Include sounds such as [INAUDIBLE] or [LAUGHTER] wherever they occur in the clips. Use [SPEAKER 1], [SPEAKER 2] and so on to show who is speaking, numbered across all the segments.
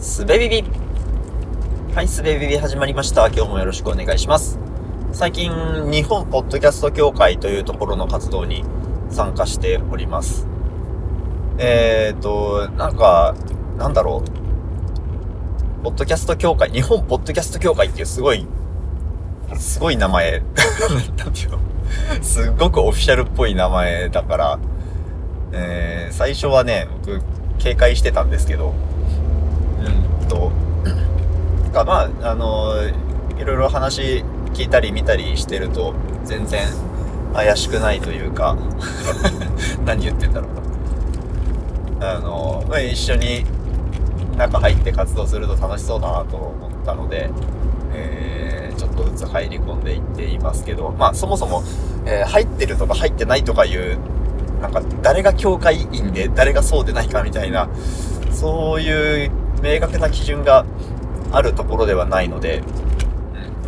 [SPEAKER 1] すべビビはい、すべビビ始まりました。今日もよろしくお願いします。最近、日本ポッドキャスト協会というところの活動に参加しております。えーと、なんか、なんだろう。ポッドキャスト協会、日本ポッドキャスト協会っていうすごい、すごい名前、[LAUGHS] なんていうの？すっごくオフィシャルっぽい名前だから、えー、最初はね、僕、警戒してたんですけど、かまあ、あのいろいろ話聞いたり見たりしてると、全然怪しくないというか、[LAUGHS] 何言ってんだろうな。あのまあ、一緒に中入って活動すると楽しそうだなと思ったので、えー、ちょっとずつ入り込んでいっていますけど、まあそもそも、えー入ってるとか入ってないとかいう、なんか誰が協会員で誰がそうでないかみたいな、そういう明確な基準があるところではないので、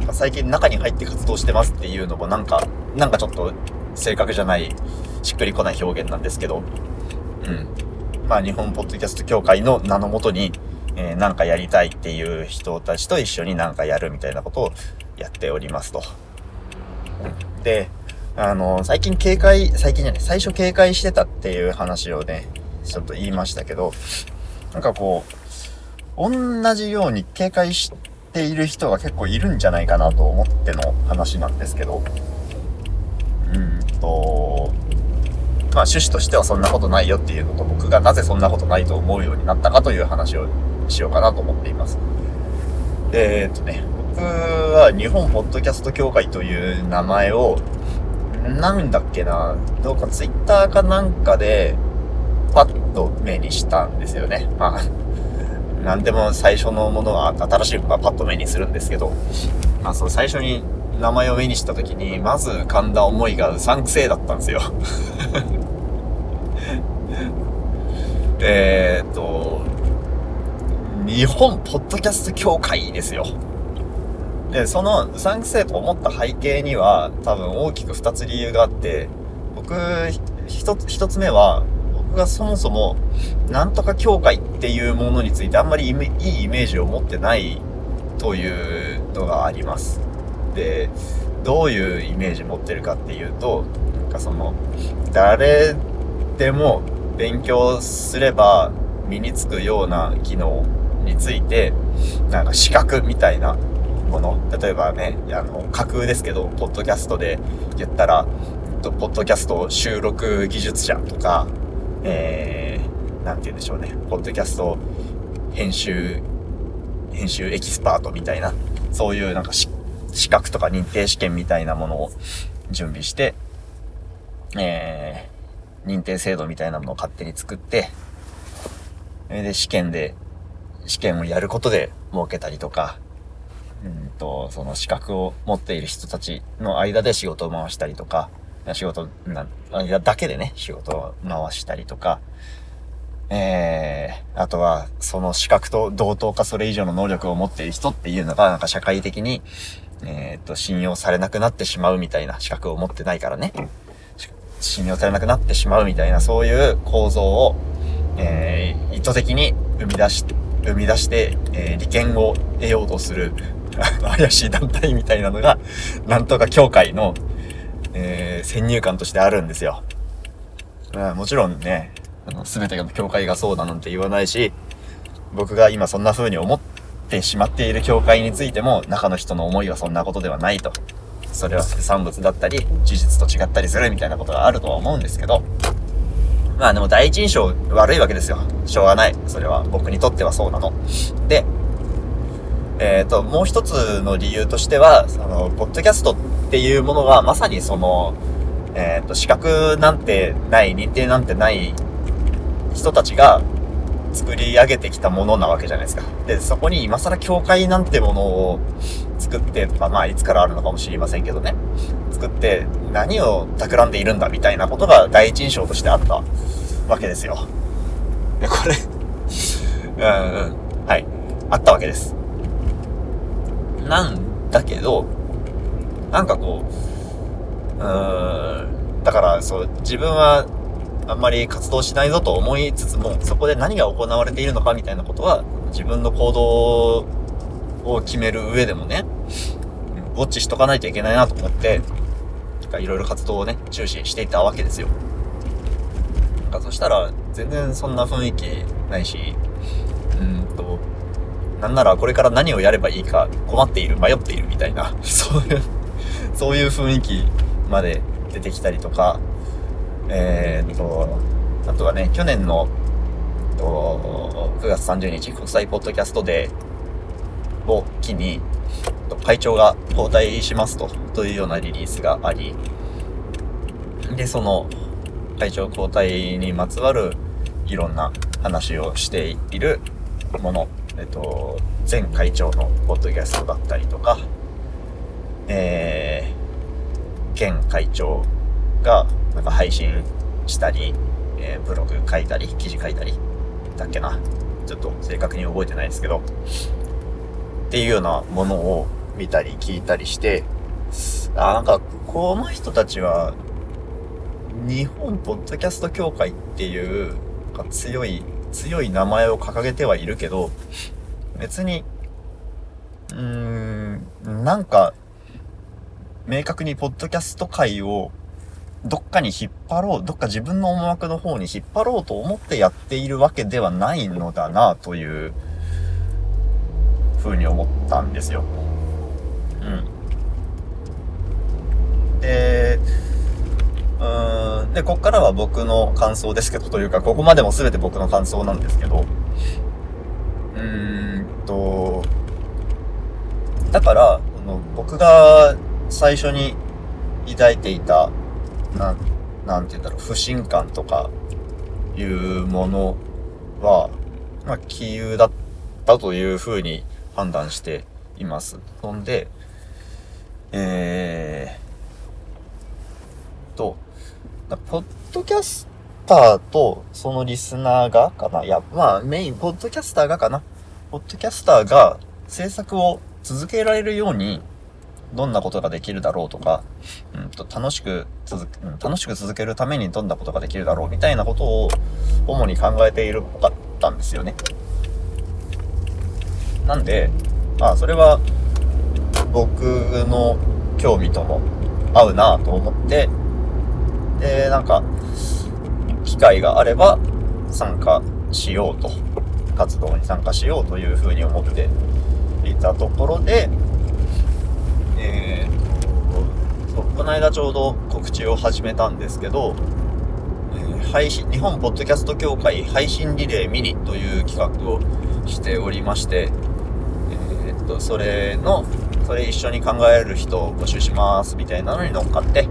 [SPEAKER 1] うん、最近中に入って活動してますっていうのもなんか、なんかちょっと正確じゃない、しっくりこない表現なんですけど、うん。まあ日本ポッドキャスト協会の名のもとに、えーなんかやりたいっていう人たちと一緒になんかやるみたいなことをやっておりますと。で、あの、最近警戒、最近じゃない、最初警戒してたっていう話をね、ちょっと言いましたけど、なんかこう、同じように警戒している人が結構いるんじゃないかなと思っての話なんですけど、うんと、まあ趣旨としてはそんなことないよっていうのと僕がなぜそんなことないと思うようになったかという話をしようかなと思っています。で、えっとね、僕は日本ポッドキャスト協会という名前を、なんだっけな、どうかツイッターかなんかで、パッと目にしたんですよね。まあ、なんでも最初のものは新しいものはパッと目にするんですけど、まあ、その最初に名前を目にした時に、まず浮かんだ思いがうさんくせえだったんですよ。[LAUGHS] えっと、日本ポッドキャスト協会ですよ。で、そのうさんくせえと思った背景には多分大きく二つ理由があって、僕、一つ、一つ目は、僕がそもそも、なんとか協会っていうものについてあんまりいいイメージを持ってないというのがあります。で、どういうイメージ持ってるかっていうと、なんかその、誰でも勉強すれば身につくような機能について、なんか資格みたいなもの、例えばね、あの、架空ですけど、ポッドキャストで言ったら、ポッドキャスト収録技術者とか、えー、なんて言うんでしょうね、ポッドキャスト編集、編集エキスパートみたいな、そういうなんか資格とか認定試験みたいなものを準備して、えー、認定制度みたいなものを勝手に作って、それで試験で、試験をやることで儲けたりとか、うんと、その資格を持っている人たちの間で仕事を回したりとか、仕事な、だけでね、仕事を回したりとか、えー、あとは、その資格と同等かそれ以上の能力を持っている人っていうのが、なんか社会的に、えーっと、信用されなくなってしまうみたいな資格を持ってないからね。信用されなくなってしまうみたいな、そういう構造を、えー、意図的に生み出し、生み出して、えー利権を得ようとする、[LAUGHS] 怪しい団体みたいなのが、なんとか協会の、えー先入観としてあるんですよ。まあもちろんね、あの、すべての協会がそうだなんて言わないし、僕が今そんな風に思ってしまっている協会についても、中の人の思いはそんなことではないと。それは副産物だったり、事実と違ったりするみたいなことがあるとは思うんですけど、まあでも第一印象悪いわけですよ。しょうがない。それは僕にとってはそうなの。で、えっ、と、もう一つの理由としては、その、ポッドキャストってっていうものがまさにその、えっ、と、資格なんてない、認定なんてない人たちが作り上げてきたものなわけじゃないですか。で、そこに今更教会なんてものを作って、まあまあ、いつからあるのかもしれませんけどね。作って何を企んでいるんだみたいなことが第一印象としてあったわけですよ。で、これ [LAUGHS] うんうん、はい。あったわけです。なんだけど、なんかこう、うーん、だからそう、自分はあんまり活動しないぞと思いつつも、そこで何が行われているのかみたいなことは、自分の行動を決める上でもね、ウォッチしとかないといけないなと思って、いろいろ活動をね、注視していたわけですよ。そしたら、全然そんな雰囲気ないし、うんと、なんならこれから何をやればいいか困っている、迷っているみたいな、[LAUGHS] そういうそういう雰囲気まで出てきたりとか、えー、っと、あとはね、去年の、9月30日国際ポッドキャストデーを機に、会長が交代しますと、というようなリリースがあり、で、その会長交代にまつわるいろんな話をしているもの、えっと、前会長のポッドキャストだったりとか、えー、現会長がなんか配信したり、えー、ブログ書いたり、記事書いたり、だっけな。ちょっと正確に覚えてないですけど、っていうようなものを見たり聞いたりして、あ、なんか、この人たちは、日本ポッドキャスト協会っていう、強い、強い名前を掲げてはいるけど、別に、うーん、なんか、明確にポッドキャスト界をどっかに引っ張ろう、どっか自分の思惑の方に引っ張ろうと思ってやっているわけではないのだな、という風に思ったんですよ。うん。で、うーん、で、こっからは僕の感想ですけど、というか、ここまでも全て僕の感想なんですけど、うーんと、だから、僕が最初に抱いていた、なん、なんて言うんだろう、不信感とかいうものは、まあ、杞憂だったというふうに判断しています。そんで、えー、と、ポッドキャスターとそのリスナーがかな？いや、まあメイン、ポッドキャスターがかな？ポッドキャスターが制作を続けられるようにどんなことができるだろうとか、うんと楽しく続く、楽しく続けるためにどんなことができるだろうみたいなことを主に考えているっぽかったんですよね。なんで、まあ、それは僕の興味とも合うなと思って、で、なんか、機会があれば参加しようと、活動に参加しようというふうに思っていたところで、えー、と、この間ちょうど告知を始めたんですけど、えー、配信、日本ポッドキャスト協会配信リレーミニという企画をしておりまして、えー、っと、それの、それ一緒に考える人を募集しますみたいなのに乗っかって、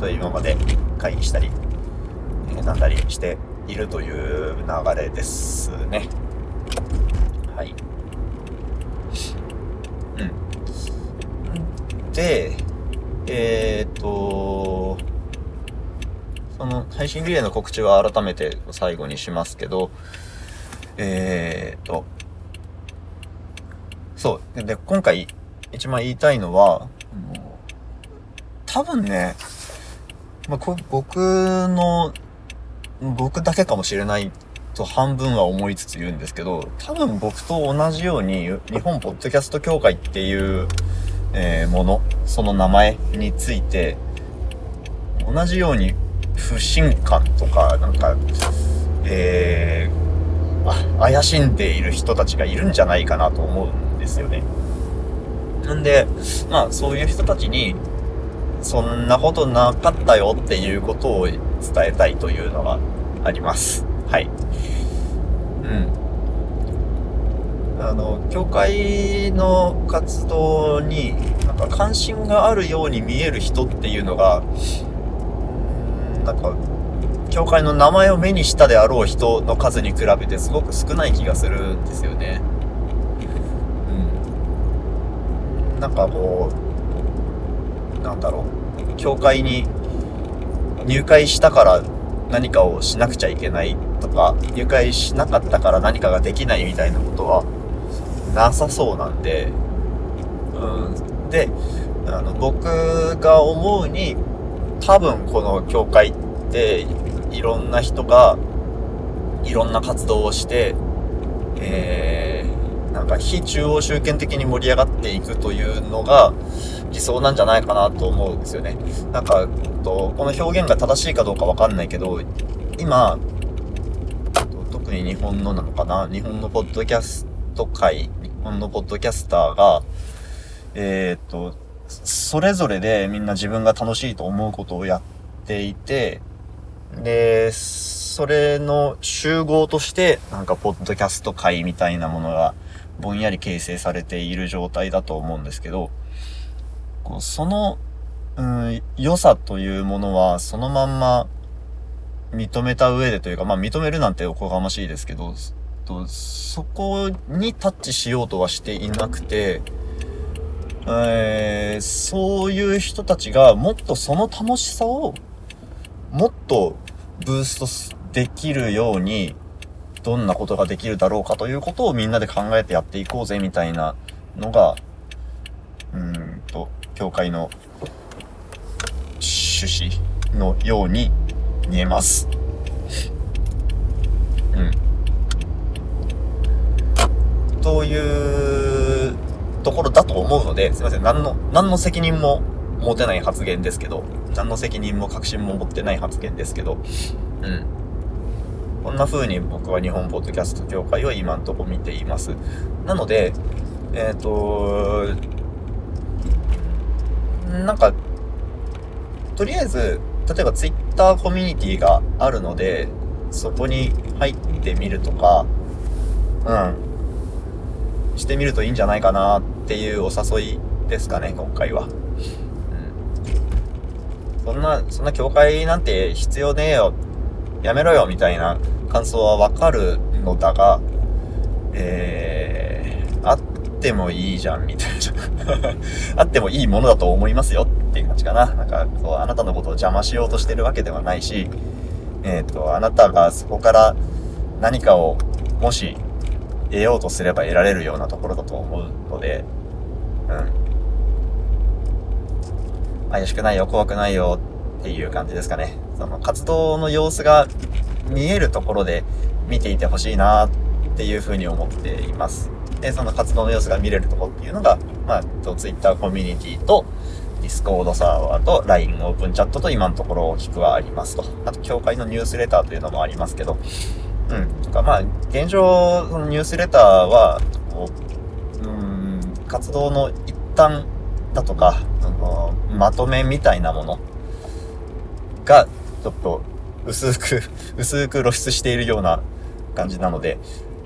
[SPEAKER 1] と今まで会議したり、え、なんだりしているという流れですね。はい。うんで、えー、っと、その配信リレーの告知は改めて最後にしますけど、えー、っと、そう。で、今回一番言いたいのは、多分ね、まあ、こ僕の、僕だけかもしれないと半分は思いつつ言うんですけど、多分僕と同じように日本ポッドキャスト協会っていうえー、もの、その名前について、同じように不信感とか、なんか、えー、あ、怪しんでいる人たちがいるんじゃないかなと思うんですよね。なんで、まあ、そういう人たちに、そんなことなかったよっていうことを伝えたいというのがあります。はい。うん。あの、教会の活動になんか関心があるように見える人っていうのが、なんか、教会の名前を目にしたであろう人の数に比べてすごく少ない気がするんですよね。うん。なんかこう、なんだろう。教会に入会したから何かをしなくちゃいけないとか、入会しなかったから何かができないみたいなことは、なさそうなんで、うん。で、あの、僕が思うに、多分この教会って、いろんな人が、いろんな活動をして、えー、なんか非中央集権的に盛り上がっていくというのが理想なんじゃないかなと思うんですよね。なんか、とこの表現が正しいかどうかわかんないけど、今、特に日本のなのかな？日本のポッドキャストト界、日本のポッドキャスターが、えっ、と、それぞれでみんな自分が楽しいと思うことをやっていて、で、それの集合として、なんか、ポッドキャスト界みたいなものが、ぼんやり形成されている状態だと思うんですけど、その、うん、良さというものは、そのまんま、認めた上でというか、まあ認めるなんておこがましいですけど、とそこにタッチしようとはしていなくて、えー、そういう人たちがもっとその楽しさをもっとブーストできるように、どんなことができるだろうかということをみんなで考えてやっていこうぜみたいなのが、うんと、教会の趣旨のように見えます。うん。というところだと思うので、すいません。何の、何の責任も持てない発言ですけど、何の責任も確信も持ってない発言ですけど、うん。こんな風に僕は日本ポッドキャスト協会を今んとこ見ています。なので、えっ、ー、と、なんか、とりあえず、例えば Twitter コミュニティがあるので、そこに入ってみるとか、うん、してみるといいんじゃないかなっていうお誘いですかね、今回は。そんな、そんな教会なんて必要ねえよ、やめろよ、みたいな感想はわかるのだが、えー、あってもいいじゃん、みたいな。[LAUGHS] あってもいいものだと思いますよっていう感じかな。なんか、そう、あなたのことを邪魔しようとしてるわけではないし、えっ、ー、と、あなたがそこから何かを、もし、得ようとすれば得られるようなところだと思うので、うん。怪しくないよ、怖くないよっていう感じですかね。その活動の様子が見えるところで見ていてほしいなっていうふうに思っています。で、その活動の様子が見れるところっていうのが、まあ、Twitter コミュニティと Discord サーバーと LINE オープンチャットと今のところ大きくはありますと。あと、協会のニュースレターというのもありますけど、うん。とか、まあ、現状、そのニュースレターは、こう、うん、活動の一端だとか、その、まとめみたいなものが、ちょっと、薄く [LAUGHS] 薄く露出しているような感じなので、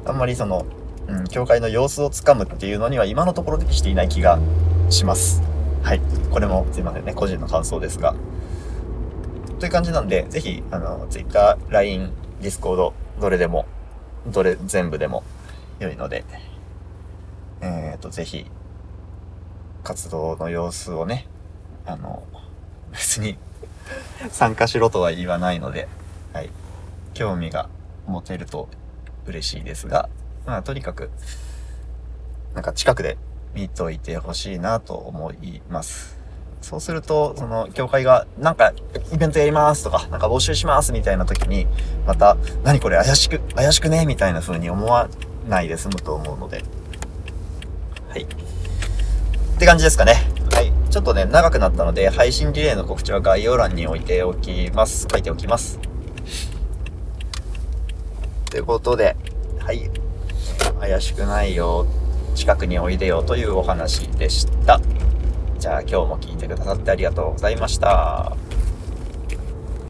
[SPEAKER 1] あんまりその、うん、教会の様子をつかむっていうのには今のところでしていない気がします。はい。これもすいませんね、個人の感想ですが。という感じなんで、ぜひ、あの、Twitter、LINE、Discord、どれでも、どれ、全部でも良いので、えっ、ー、と、ぜひ、活動の様子をね、あの、別に参加しろとは言わないので、はい。興味が持てると嬉しいですが、まあ、とにかく、なんか近くで見といてほしいなと思います。そうすると、その、教会が、なんか、イベントやりますとか、なんか募集しますみたいな時に、また、何これ怪しく、怪しくねみたいな風に思わないで済むと思うので、はい。って感じですかね。はい。ちょっとね、長くなったので、配信リレーの告知は概要欄に置いておきます。書いておきます。ということで、はい。怪しくないよ、近くにおいでよというお話でした。じゃあ今日も聞いてくださってありがとうございました。